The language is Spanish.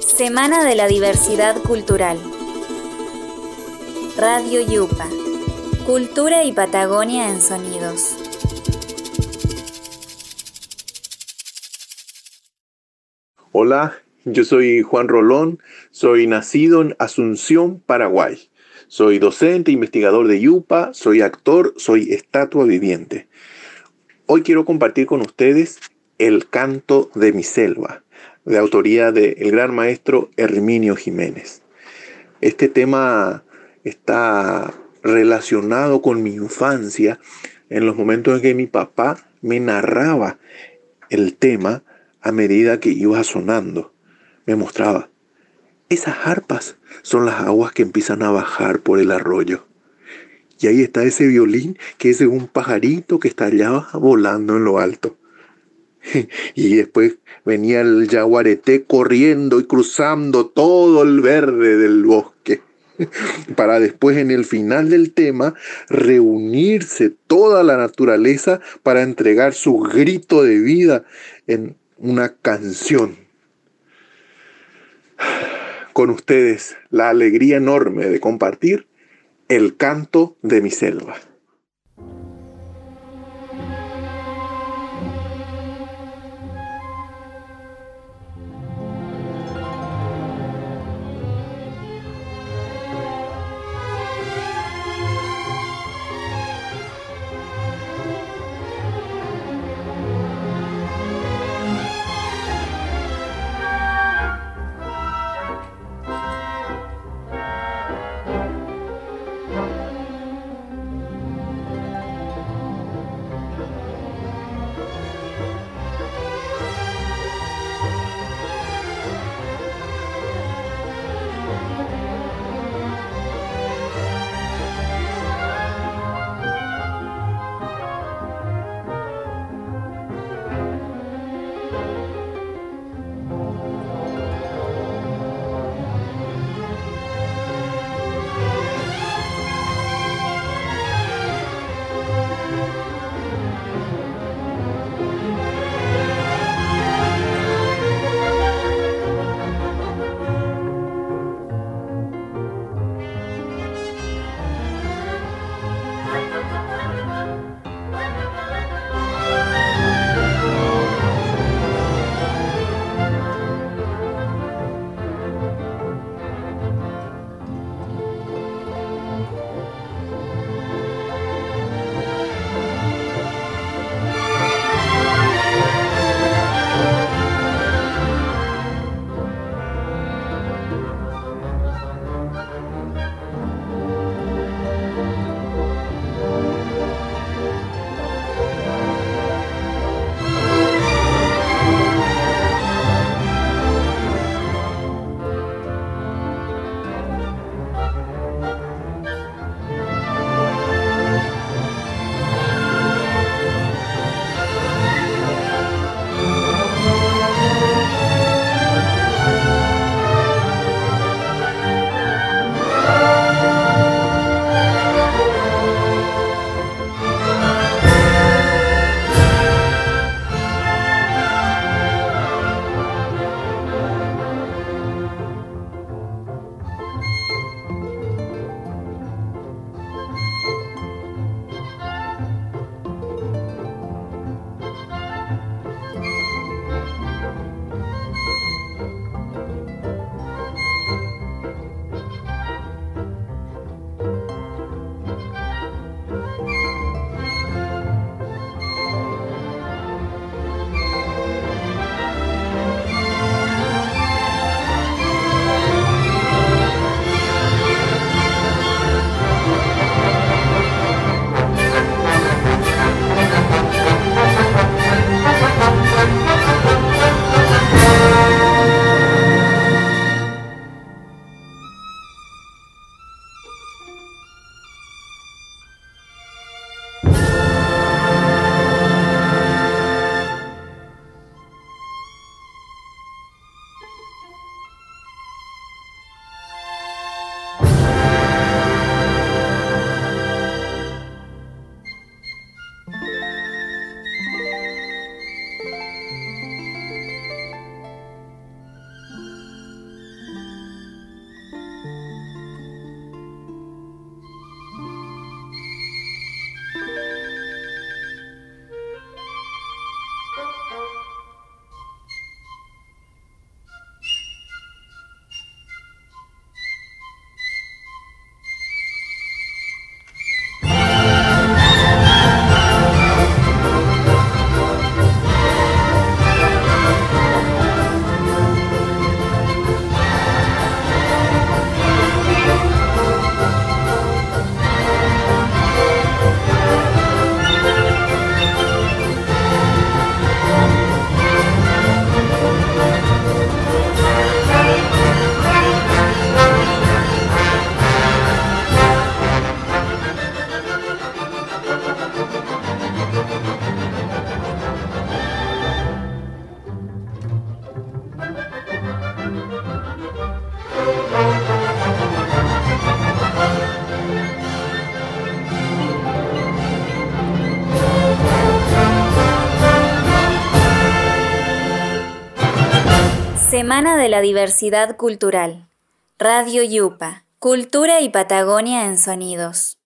Semana de la Diversidad Cultural. Radio Yupa. Cultura y Patagonia en sonidos. Hola, yo soy Juan Rolón, soy nacido en Asunción, Paraguay. Soy docente, investigador de Yupa, soy actor, soy estatua viviente. Hoy quiero compartir con ustedes El canto de mi selva, de autoría del gran maestro Herminio Jiménez. Este tema está relacionado con mi infancia en los momentos en que mi papá me narraba el tema a medida que iba sonando. Me mostraba, esas arpas son las aguas que empiezan a bajar por el arroyo. Y ahí está ese violín que es un pajarito que está allá volando en lo alto. Y después venía el yaguareté corriendo y cruzando todo el verde del bosque para después en el final del tema reunirse toda la naturaleza para entregar su grito de vida en una canción. Con ustedes la alegría enorme de compartir el canto de mi selva. Semana de la Diversidad Cultural. Radio Yupa. Cultura y Patagonia en Sonidos.